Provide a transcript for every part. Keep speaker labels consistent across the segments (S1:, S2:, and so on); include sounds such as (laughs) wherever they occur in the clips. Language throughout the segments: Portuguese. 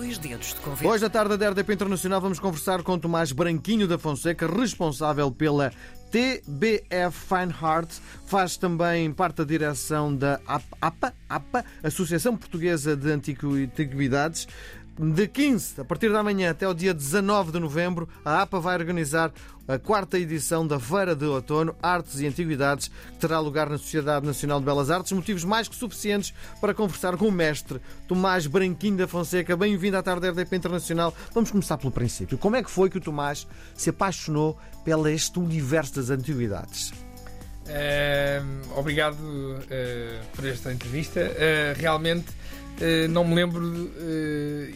S1: dois dedos de conversa.
S2: Hoje, à tarde da RDP Internacional, vamos conversar com Tomás Branquinho da Fonseca, responsável pela TBF Fine Arts. Faz também parte da direção da APA, APA Associação Portuguesa de Antiguidades. De 15, a partir da manhã até o dia 19 de novembro, a APA vai organizar a quarta edição da Feira de Outono Artes e Antiguidades, que terá lugar na Sociedade Nacional de Belas Artes. Motivos mais que suficientes para conversar com o mestre Tomás Branquinho da Fonseca. Bem-vindo à tarde da RDP Internacional. Vamos começar pelo princípio. Como é que foi que o Tomás se apaixonou pelo este universo das antiguidades?
S3: Uh, obrigado uh, por esta entrevista. Uh, realmente eh, não me lembro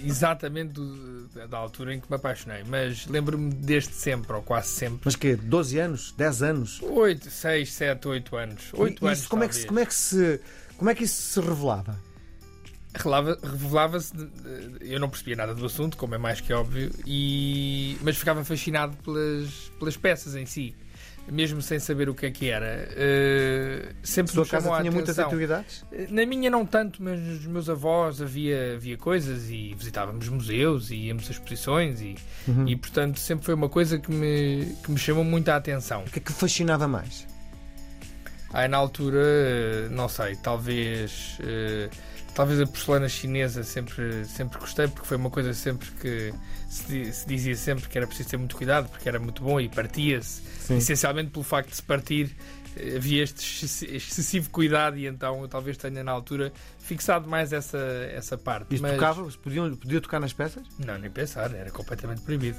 S3: exatamente do, da altura em que me apaixonei, mas lembro-me desde sempre, ou quase sempre.
S2: Mas que 12 anos? 10 anos?
S3: 8, 6, 7, 8 anos. 8 anos
S2: como, é que, como, é que se, como é que isso se revelava?
S3: Revelava-se, eu não percebia nada do assunto, como é mais que óbvio, e, mas ficava fascinado pelas, pelas peças em si mesmo sem saber o que é que era. Uh, sempre
S2: Sua casa tinha muitas atividades?
S3: Na minha não tanto, mas nos meus avós havia, havia coisas e visitávamos museus e íamos a exposições e, uhum. e portanto sempre foi uma coisa que me, que me chamou muito a atenção.
S2: O que é que fascinava mais?
S3: Aí na altura, não sei, talvez. Uh, talvez a porcelana chinesa sempre, sempre gostei, porque foi uma coisa sempre que se, se dizia sempre que era preciso ter muito cuidado, porque era muito bom e partia-se. Essencialmente pelo facto de se partir, eh, havia este excessivo cuidado e então eu talvez tenha na altura fixado mais essa, essa parte.
S2: E Mas... tocava? Podia, podia tocar nas peças?
S3: Não, nem pensar, era completamente proibido.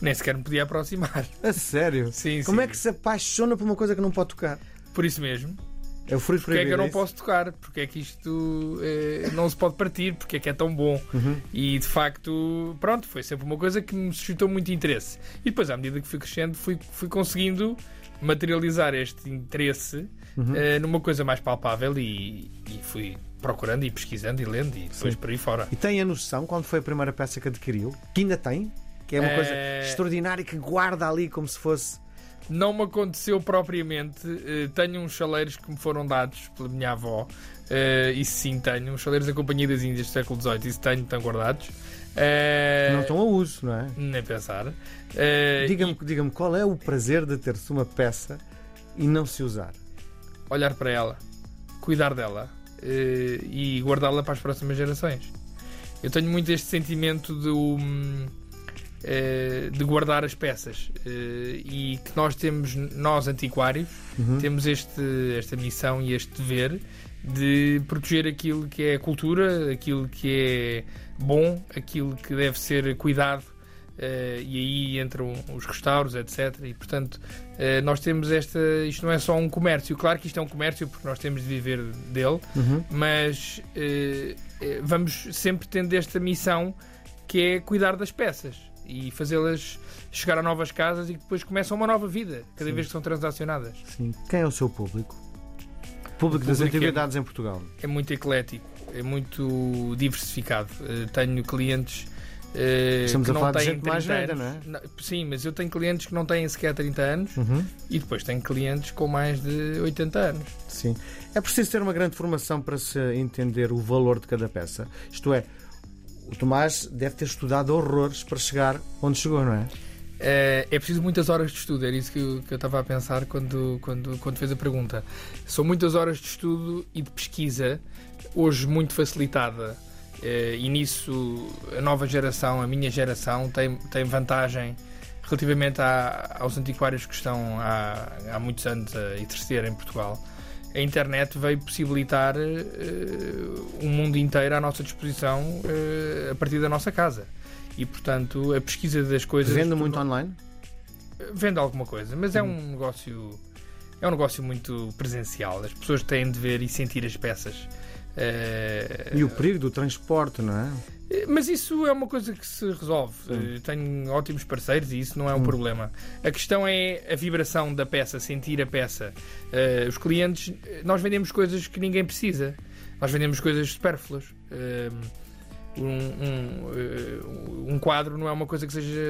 S3: Nem sequer me podia aproximar.
S2: A sério?
S3: Sim,
S2: Como
S3: sim.
S2: é que se apaixona por uma coisa que não pode tocar?
S3: Por isso mesmo.
S2: É o fruto
S3: Porque é que eu não
S2: é
S3: posso tocar? Porque é que isto eh, não se pode partir? Porque é que é tão bom?
S2: Uhum.
S3: E de facto, pronto, foi sempre uma coisa que me suscitou muito interesse. E depois, à medida que fui crescendo, fui, fui conseguindo materializar este interesse uhum. eh, numa coisa mais palpável e, e, fui procurando e pesquisando e lendo e depois Sim. por aí fora.
S2: E tem a noção quando foi a primeira peça que adquiriu? Que ainda tem? Que é uma coisa
S3: eh,
S2: extraordinária que guarda ali como se fosse
S3: não me aconteceu propriamente. Uh, tenho uns chaleiros que me foram dados pela minha avó. Uh, isso sim tenho. Os chaleiros da Companhia das Índias do século XVIII. Isso tenho, estão guardados.
S2: Uh, não estão a uso, não é?
S3: Nem pensar. Uh,
S2: Diga-me e... diga qual é o prazer de ter-se uma peça e não se usar?
S3: Olhar para ela, cuidar dela e guardá-la para as próximas gerações. Eu tenho muito este sentimento de. Eh, de guardar as peças eh, e que nós temos, nós antiquários, uhum. temos este, esta missão e este dever de proteger aquilo que é cultura, aquilo que é bom, aquilo que deve ser cuidado. Uh, e aí entram os restauros, etc. E portanto, uh, nós temos esta. Isto não é só um comércio, claro que isto é um comércio porque nós temos de viver dele,
S2: uhum.
S3: mas uh, vamos sempre tendo esta missão que é cuidar das peças e fazê-las chegar a novas casas e que depois começam uma nova vida, cada Sim. vez que são transacionadas.
S2: Sim. Quem é o seu público? O público, das atividades é, em Portugal.
S3: É muito eclético, é muito diversificado. Uh, tenho clientes. Uh,
S2: Estamos
S3: que
S2: a falar
S3: não
S2: de gente mais velha, não é?
S3: Não, sim, mas eu tenho clientes que não têm sequer 30 anos
S2: uhum.
S3: e depois tenho clientes com mais de 80 anos.
S2: Sim. É preciso ter uma grande formação para se entender o valor de cada peça. Isto é, o Tomás deve ter estudado horrores para chegar onde chegou, não é?
S3: É, é preciso muitas horas de estudo, era isso que eu, que eu estava a pensar quando, quando, quando fez a pergunta. São muitas horas de estudo e de pesquisa, hoje muito facilitada, é, e nisso a nova geração, a minha geração, tem, tem vantagem relativamente a, aos antiquários que estão há, há muitos anos a exercer em Portugal a internet veio possibilitar uh, um mundo inteiro à nossa disposição uh, a partir da nossa casa. E, portanto, a pesquisa das coisas.
S2: Vende muito online?
S3: Vende alguma coisa, mas é um negócio. É um negócio muito presencial. As pessoas têm de ver e sentir as peças.
S2: Uh, e o perigo do transporte, não é?
S3: Mas isso é uma coisa que se resolve. Sim. Tenho ótimos parceiros e isso não é um problema. A questão é a vibração da peça, sentir a peça. Uh, os clientes, nós vendemos coisas que ninguém precisa. Nós vendemos coisas supérfluas. Uh, um, um, um, quadro não é uma coisa que seja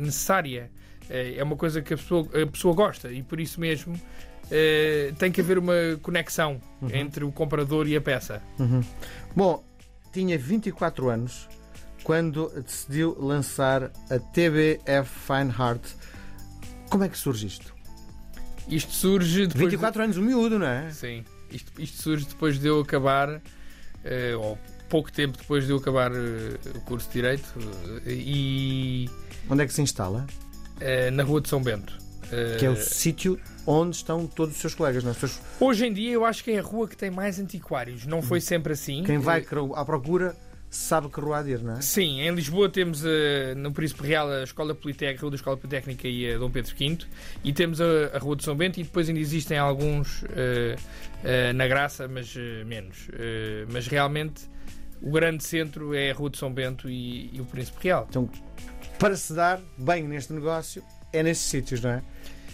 S3: necessária. É uma coisa que a pessoa, a pessoa gosta e por isso mesmo tem que haver uma conexão uhum. entre o comprador e a peça.
S2: Uhum. Bom, tinha 24 anos quando decidiu lançar a TBF Fine Heart. Como é que surge isto?
S3: Isto surge depois.
S2: 24 de... anos, um miúdo, não é?
S3: Sim. Isto, isto surge depois de eu acabar, uh, ou pouco tempo depois de eu acabar uh, o curso de Direito. Uh, e.
S2: Onde é que se instala?
S3: na Rua de São Bento.
S2: Que é o sítio onde estão todos os seus colegas, não é? Seus...
S3: Hoje em dia eu acho que é a rua que tem mais antiquários. Não foi sempre assim.
S2: Quem vai à procura sabe que rua há de ir, não é?
S3: Sim, em Lisboa temos uh, no Príncipe Real a Escola Politécnica, a Rua da Escola Politécnica e a Dom Pedro V e temos a, a Rua de São Bento e depois ainda existem alguns uh, uh, na Graça, mas menos. mas realmente o grande centro é a Rua de São Bento e, e o Príncipe Real.
S2: Então, para se dar bem neste negócio, é nesses sítios, não é?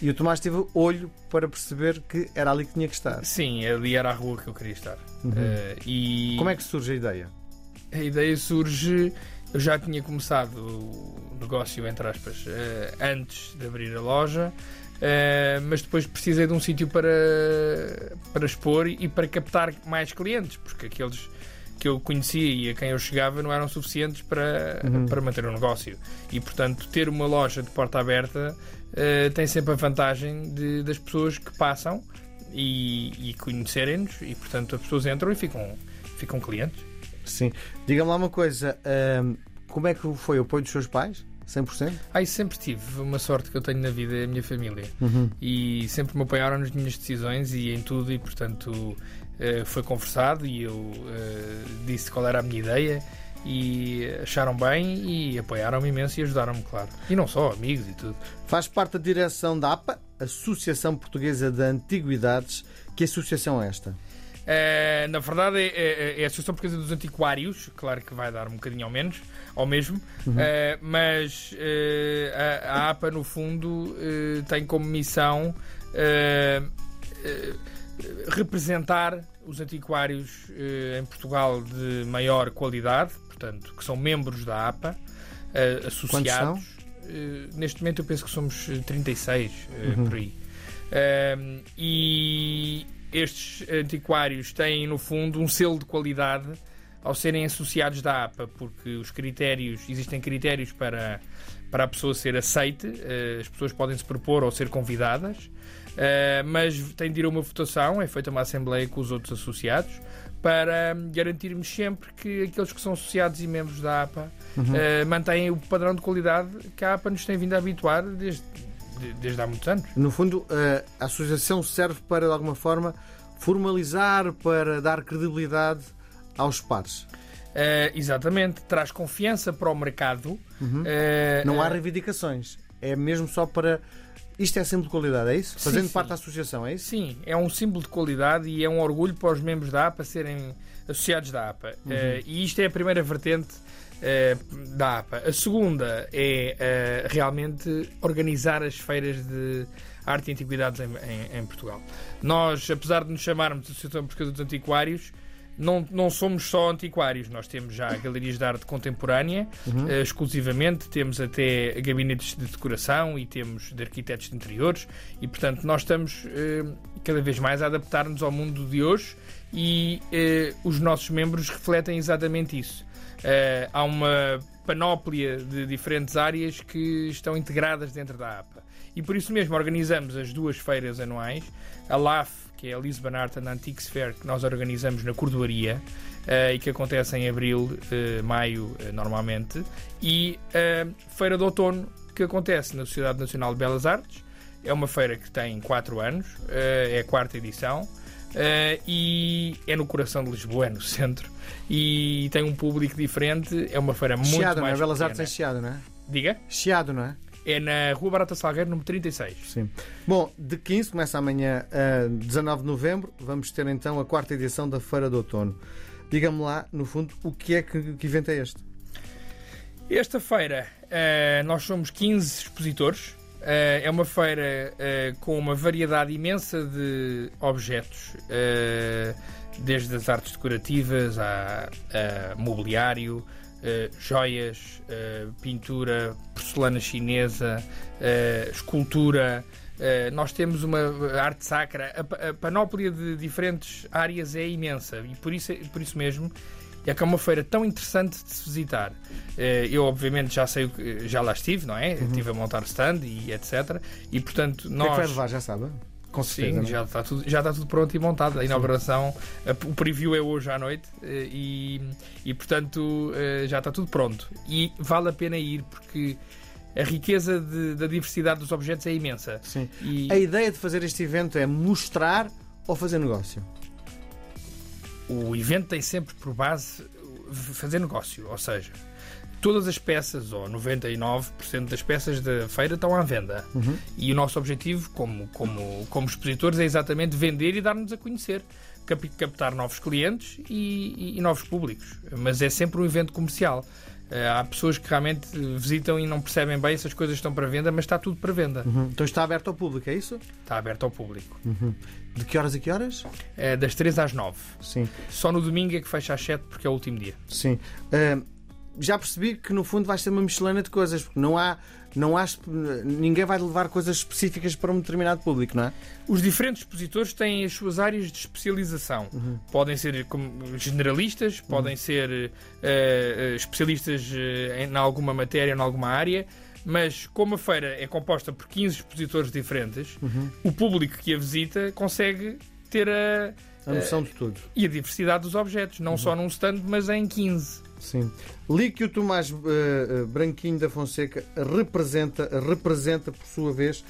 S2: E o Tomás teve olho para perceber que era ali que tinha que estar.
S3: Sim, ali era a rua que eu queria estar. Uhum.
S2: e... Como é que surge a ideia?
S3: a ideia surge. Eu já tinha começado o negócio, entre aspas, eh, antes de abrir a loja, eh, mas depois precisei de um sítio para, para expor e para captar mais clientes, porque aqueles que eu conhecia e a quem eu chegava não eram suficientes para, uhum. para manter o negócio. E, portanto, ter uma loja de porta aberta uh, tem sempre a vantagem de, das pessoas que passam e, e conhecerem-nos e, portanto, as pessoas entram e ficam, ficam clientes.
S2: Sim. Diga-me lá uma coisa, um, como é que foi o apoio dos seus pais? 100%?
S3: Ai, sempre tive uma sorte que eu tenho na vida, é a minha família. Uhum. E sempre me apoiaram nas minhas decisões e em tudo, e portanto uh, foi conversado e eu uh, disse qual era a minha ideia e acharam bem e apoiaram-me imenso e ajudaram-me, claro. E não só, amigos e tudo.
S2: Faz parte da direção da APA, Associação Portuguesa de Antiguidades. Que associação é esta?
S3: Uh, na verdade, é, é, é, a Associação Portuguesa dos Antiquários, claro que vai dar um bocadinho ao menos, ao mesmo, uhum. uh, mas uh, a, a, APA, no fundo, tem como missão representar os antiquários em Portugal de maior qualidade, portanto, que são membros da APA, associados. neste momento, eu penso que somos 36 uhum. por aí. e estes antiquários têm, no fundo, um selo de qualidade ao serem associados da APA, porque os critérios, existem critérios para, para a pessoa ser aceite, eh, as pessoas podem se propor ou ser convidadas, eh, mas tem de ir a uma votação, é feita uma assembleia com os outros associados, para garantirmos sempre que aqueles que são associados e membros da APA uhum. Eh, mantêm o padrão de qualidade que a APA nos tem vindo a habituar desde desde há muitos anos.
S2: No fundo, a associação serve para, de alguma forma, formalizar, para dar credibilidade aos pares.
S3: Uh, exatamente, traz confiança para o mercado.
S2: Uhum. Uh, Não há reivindicações, é mesmo só para. Isto é símbolo de qualidade, é isso? Fazendo sim, parte sim. da associação, é isso?
S3: Sim, é um símbolo de qualidade e é um orgulho para os membros da APA serem associados da APA. Uhum. Uh, e isto é a primeira vertente da APA. A segunda é realmente organizar as feiras de arte e antiguidades em, em, em, Portugal. Nós, apesar de nos chamarmos Associação Portuguesa dos Antiquários, não, não somos só antiquários, nós temos já galerias de arte contemporânea, uhum. uh, exclusivamente, temos até gabinetes de decoração e temos de arquitetos de interiores, e portanto nós estamos uh, cada vez mais a adaptar-nos ao mundo de hoje e uh, os nossos membros refletem exatamente isso. Há uma panóplia de diferentes áreas que estão integradas dentro da APA. E por isso mesmo organizamos as duas feiras anuais, a LAF, que é a Lisbon Art and Antiques Fair, que nós organizamos na Cordoaria uh, e que acontece em abril, uh, maio, normalmente, e a Feira de Outono, que acontece na Sociedade Nacional de Belas Artes. É uma feira que tem 4 anos, é a quarta edição. Uh, e é no coração de Lisboa, é no centro, e tem um público diferente. É uma feira muito
S2: Chiado,
S3: mais.
S2: Não é? Belas Artes é Chiado, não é?
S3: Diga?
S2: Chiado, não é?
S3: É na Rua Barata Salgueiro, número 36.
S2: Sim. Bom, de 15, começa amanhã, uh, 19 de novembro, vamos ter então a quarta edição da Feira de Outono. Diga-me lá, no fundo, o que é que, que evento é este?
S3: Esta feira, uh, nós somos 15 expositores, Uh, é uma feira com uma variedade imensa de objetos, desde as artes decorativas a, a mobiliário, joias, pintura, porcelana chinesa, escultura. nós temos uma arte sacra. A, a panóplia de diferentes áreas é imensa e por isso, por isso mesmo é que é uma feira tão interessante de se visitar. Eu, obviamente, já sei, já lá estive, não é?
S2: Uhum.
S3: Estive a montar stand e etc. E, portanto,
S2: O que é
S3: nós.
S2: que vai levar, já sabe? Com certeza.
S3: Sim,
S2: é?
S3: já está, tudo, já está tudo pronto e montado. A inauguração, o preview é hoje à noite eh, e, e portanto, eh, já está tudo pronto. E vale a pena ir porque a riqueza de- da diversidade dos objetos é imensa.
S2: Sim.
S3: E
S2: A ideia de fazer este evento é mostrar ou fazer negócio?
S3: o evento tem sempre por base fazer negócio, ou seja, todas as peças, ou 99% das peças da feira estão à venda.
S2: Uhum.
S3: E o nosso objetivo, como, como, como expositores, é exatamente vender e dar-nos a conhecer, cap- captar novos clientes e, e- e novos públicos. Mas é sempre um evento comercial. Eh, Há pessoas que realmente visitam e não percebem bem se as coisas estão para venda, mas está tudo para venda.
S2: Uhum. Então está aberto ao público, é isso?
S3: Está aberto ao público.
S2: De que horas a que horas?
S3: Eh, Das 3 às 9.
S2: Sim,
S3: Só no domingo é que fecha às 7 porque é o último dia.
S2: sim. Ah, já percebi que no fundo vai ser uma miscelânea de coisas, porque não há, não há, ninguém vai levar coisas específicas para um determinado público, não é?
S3: Os diferentes expositores têm as suas áreas de especialização. Podem ser generalistas, podem ser eh, especialistas eh, em alguma matéria, em alguma área, mas como a feira é composta por 15 expositores diferentes, o público que a visita consegue ter a,
S2: A noção de tudo.
S3: e a diversidade dos objetos, não só num stand, mas em 15.
S2: Sim. Li que o Tomás eh, Branquinho da Fonseca representa, representa por sua vez,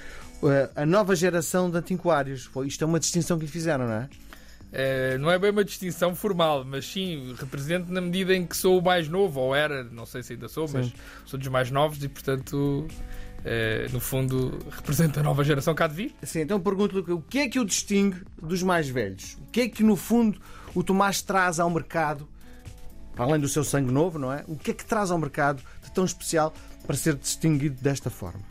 S2: eh, a nova geração de antiquários. Foi, isto é uma distinção que lhe fizeram, não é?
S3: Eh, não é bem uma distinção formal, mas sim represento na medida em que sou o mais novo, ou era, não sei se ainda sou, mas
S2: Sim.
S3: sou dos mais novos e, portanto, eh, no fundo, represento a nova geração cá de vir.
S2: Sim, então pergunto-lhe o que é que o distingue dos mais velhos? O que é que, no fundo, o Tomás traz ao mercado, além do seu sangue novo, não é? O que é que traz ao mercado de tão especial para ser distinguido desta forma?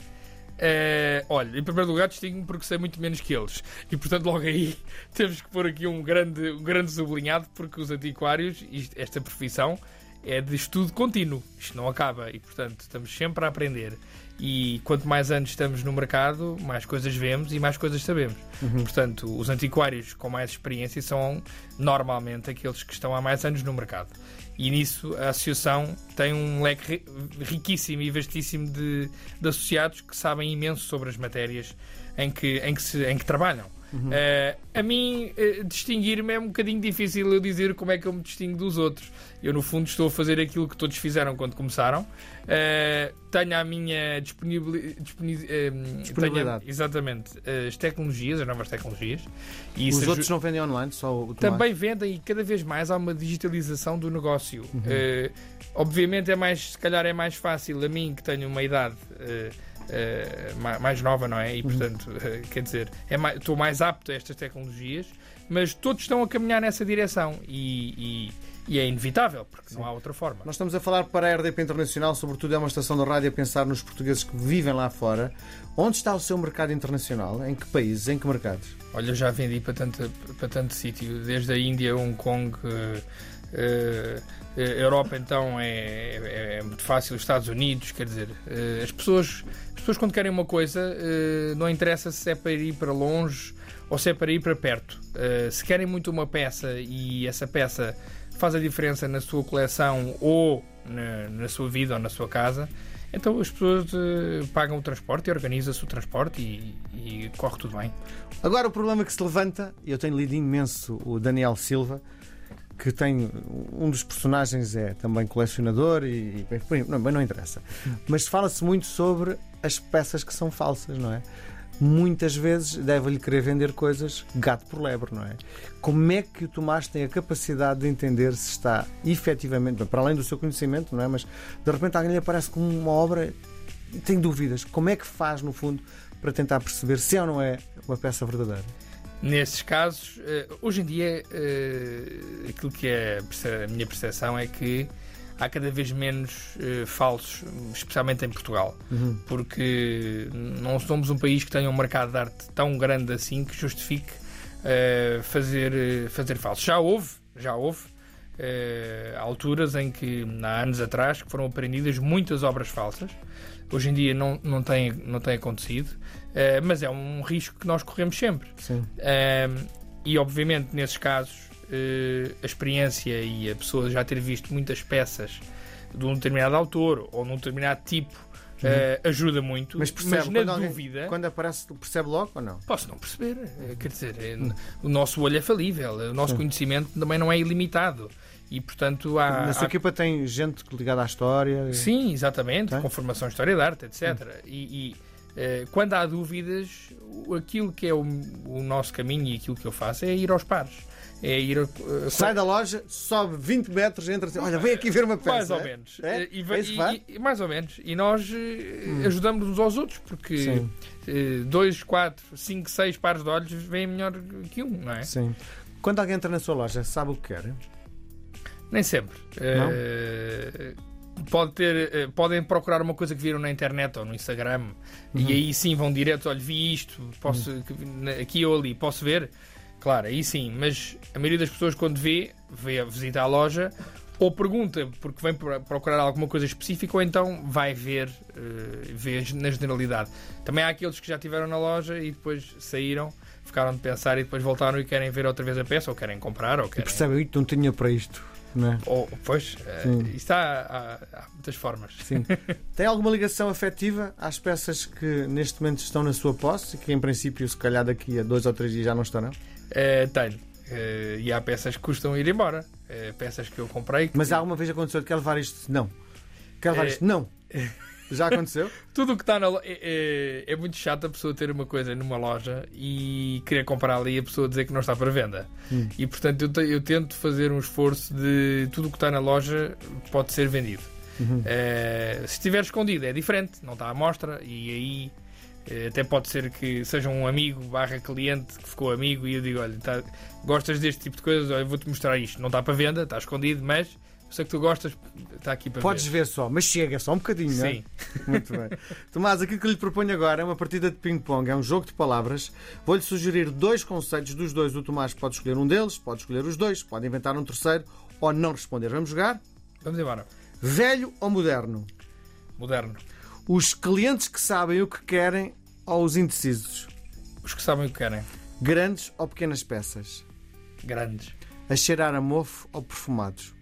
S3: Eh, olha, em primeiro lugar, distingo-me porque sei muito menos que eles. E, portanto, logo aí (laughs) temos que pôr aqui um grande, um grande sublinhado, porque os antiquários, esta profissão, é de estudo contínuo. Isto não acaba e, portanto, estamos sempre a aprender. E quanto mais anos estamos no mercado, mais coisas vemos e mais coisas sabemos. Portanto, os antiquários com mais experiência são normalmente aqueles que estão há mais anos no mercado. E nisso a associação tem um leque ri- riquíssimo e vastíssimo de, de associados que sabem imenso sobre as matérias em que, em que, se, em que trabalham. Eh, a mim, eh, distinguir-me é um bocadinho difícil eu dizer como é que eu me distingo dos outros. Eu, no fundo, estou a fazer aquilo que todos fizeram quando começaram. Eh, tenho a minha disponibili- disponi-
S2: Disponibilidade.
S3: tenho, exatamente, as tecnologias, as novas tecnologias. E
S2: Os outros não vendem online, só o
S3: também vendem e cada vez mais há uma digitalização do negócio.
S2: Uhum.
S3: Obviamente é mais, se calhar é mais fácil a mim que tenho uma idade ma- mais nova, não é? E
S2: Uhum.
S3: portanto, (laughs) eh, quer dizer, é mais- estou mais apto a estas tecnologias, mas todos estão a caminhar nessa direção e, e- e é inevitável, porque não há outra forma.
S2: Nós estamos a falar para a RDP Internacional, sobretudo é uma estação de rádio a pensar nos portugueses que vivem lá fora. Onde está o seu mercado internacional? Em que países? Em que mercados?
S3: Olha, já vendi para tanto, para tanto sítio, desde a Índia, Hong Kong, eh, eh, Europa, então é, é- é muito fácil, os Estados Unidos, quer dizer, eh, as pessoas, as pessoas quando querem uma coisa, eh, não interessa se é para ir para longe ou se é para ir para perto. Se querem muito uma peça e essa peça faz a diferença na sua coleção ou na, na sua vida ou na sua casa, então as pessoas pagam o transporte e organiza-se o transporte e, e corre tudo bem.
S2: Agora o problema que se levanta, eu tenho lido imenso o Daniel Silva, que tem um dos personagens é também colecionador e, bem, não, não interessa. Mas fala-se muito sobre as peças que são falsas, não é? Muitas vezes deve-lhe querer vender coisas gato por lebre, não é? Como é que o Tomás tem a capacidade de entender se está efetivamente, para além do seu conhecimento, não é? Mas de repente alguém lhe aparece com uma obra e tem dúvidas. Como é que faz, no fundo, para tentar perceber se é ou não é uma peça verdadeira?
S3: Nesses casos, eh, hoje em dia, eh, aquilo que é a minha percepção é que há cada vez menos eh, falsos, especialmente em Portugal, porque não somos um país que tenha um mercado de arte tão grande assim que justifique fazer, fazer falsos. Já houve, já houve alturas em que, há anos atrás, que foram apreendidas muitas obras falsas. Hoje em dia não, não, tem, não tem acontecido, eh, mas é um risco que nós corremos sempre.
S2: Sim.
S3: Um, e obviamente nesses casos eh, a experiência e a pessoa já ter visto muitas peças de um determinado autor ou num determinado tipo eh, ajuda muito.
S2: Mas percebe,
S3: na
S2: quando, alguém-
S3: dúvida.
S2: quando aparece, percebe logo ou não?
S3: Posso não perceber. Quer dizer, eh, o nosso olho é falível, o nosso conhecimento também não é ilimitado. E, portanto, há.
S2: Na sua
S3: há-
S2: equipa tem gente ligada à história?
S3: Sim, exatamente,
S2: Tem?
S3: com formação em História da Arte, etc. E, e, eh, quando há dúvidas, aquilo que é o, o nosso caminho e aquilo que eu faço é ir aos pares. É ir. a-
S2: Sai da loja, sobe 20 metros, entra assim, olha, vem aqui ver uma peça.
S3: mais ou
S2: é?
S3: menos.
S2: É?
S3: Eh, E,
S2: É
S3: e- e- mais ou menos. E nós eh, ajudamos uns aos outros, porque
S2: Sim.
S3: eh, dois, quatro, cinco, seis pares de olhos vêm melhor que um, não é?
S2: Sim. Quando alguém entra na sua loja, sabe o que quer?
S3: Nem sempre. Eh, pode ter, eh, podem procurar uma coisa que viram na internet ou no Instagram
S2: Uhum.
S3: e aí sim vão direto, olha, vi isto, posso, na- aqui ou ali, posso ver? Claro, aí sim, mas a maioria das pessoas quando vê, vê a visita à loja ou pergunta porque vem pro- procurar alguma coisa específica ou então vai ver, eh, vê na generalidade. Também há aqueles que já estiveram na loja e depois saíram, ficaram de pensar e depois voltaram e querem ver outra vez a peça ou querem comprar ou
S2: E
S3: querem...
S2: percebe, "Ih, não tinha para isto. É?
S3: Ou, pois, eh,
S2: Sim.
S3: isto há, há- há muitas formas.
S2: Sim. (laughs) Tem alguma ligação afetiva às peças que neste momento estão na sua posse e que em princípio, se calhar daqui a dois ou três dias já não estarão?
S3: Eh, tenho. Eh, e há peças que custam ir embora. Peças que eu comprei. que-
S2: Mas alguma vez aconteceu de quer levar isto? Não. Quer levar
S3: É.
S2: isto? Não. (laughs) Já aconteceu? (laughs)
S3: Tudo o que está na loja. É, é- é muito chato a pessoa ter uma coisa numa loja e querer comprar ali e a pessoa dizer que não está para venda.
S2: Hum.
S3: E portanto eu, te- eu tento fazer um esforço de tudo o que está na loja pode ser vendido.
S2: Uhum.
S3: Eh, se estiver escondido é diferente, não está à mostra e aí eh, até pode ser que seja um amigo barra cliente que ficou amigo e eu digo, olha, tá- gostas deste tipo de coisas, olha, vou-te mostrar isto. Não está para venda, está escondido, mas sei que tu gostas, está aqui para
S2: Podes
S3: ver.
S2: ver só, mas chega só um bocadinho, não é?
S3: Sim. (laughs)
S2: Muito bem. Tomás, aquilo que lhe proponho agora é uma partida de ping-pong, é um jogo de palavras. Vou-lhe sugerir dois conceitos dos dois. O Tomás pode escolher um deles, pode escolher os dois, pode inventar um terceiro ou não responder. Vamos jogar?
S3: Vamos embora.
S2: Velho ou moderno?
S3: Moderno.
S2: Os clientes que sabem o que querem ou os indecisos?
S3: Os que sabem o que querem.
S2: Grandes ou pequenas peças?
S3: Grandes.
S2: A cheirar a mofo ou perfumados?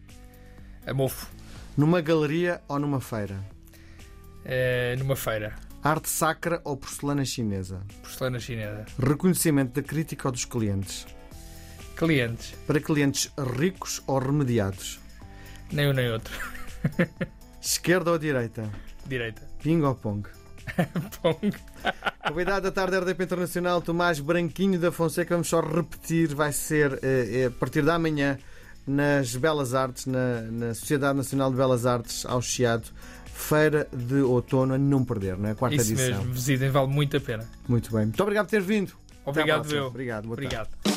S3: A mofo.
S2: Numa galeria ou numa feira?
S3: Eh, numa feira.
S2: Arte sacra ou porcelana chinesa?
S3: Porcelana chinesa.
S2: Reconhecimento da crítica ou dos clientes?
S3: Clientes.
S2: Para clientes ricos ou remediados?
S3: Nem um nem outro. (laughs)
S2: Esquerda ou direita?
S3: Direita.
S2: Ping ou pong? (laughs)
S3: Pong. (laughs)
S2: Convidado da tarde da RDP Internacional, Tomás Branquinho da Fonseca. Vamos só repetir, vai ser eh, eh, a partir da manhã nas Belas Artes, na, na Sociedade Nacional de Belas Artes, ao Chiado. Feira de outono a não perder, não é? Quarta
S3: Isso
S2: edição.
S3: mesmo. Visitem, vale muito a pena.
S2: Muito bem. Muito obrigado por ter vindo.
S3: Obrigado, eu.
S2: Obrigado. Boa tarde.
S3: Obrigado.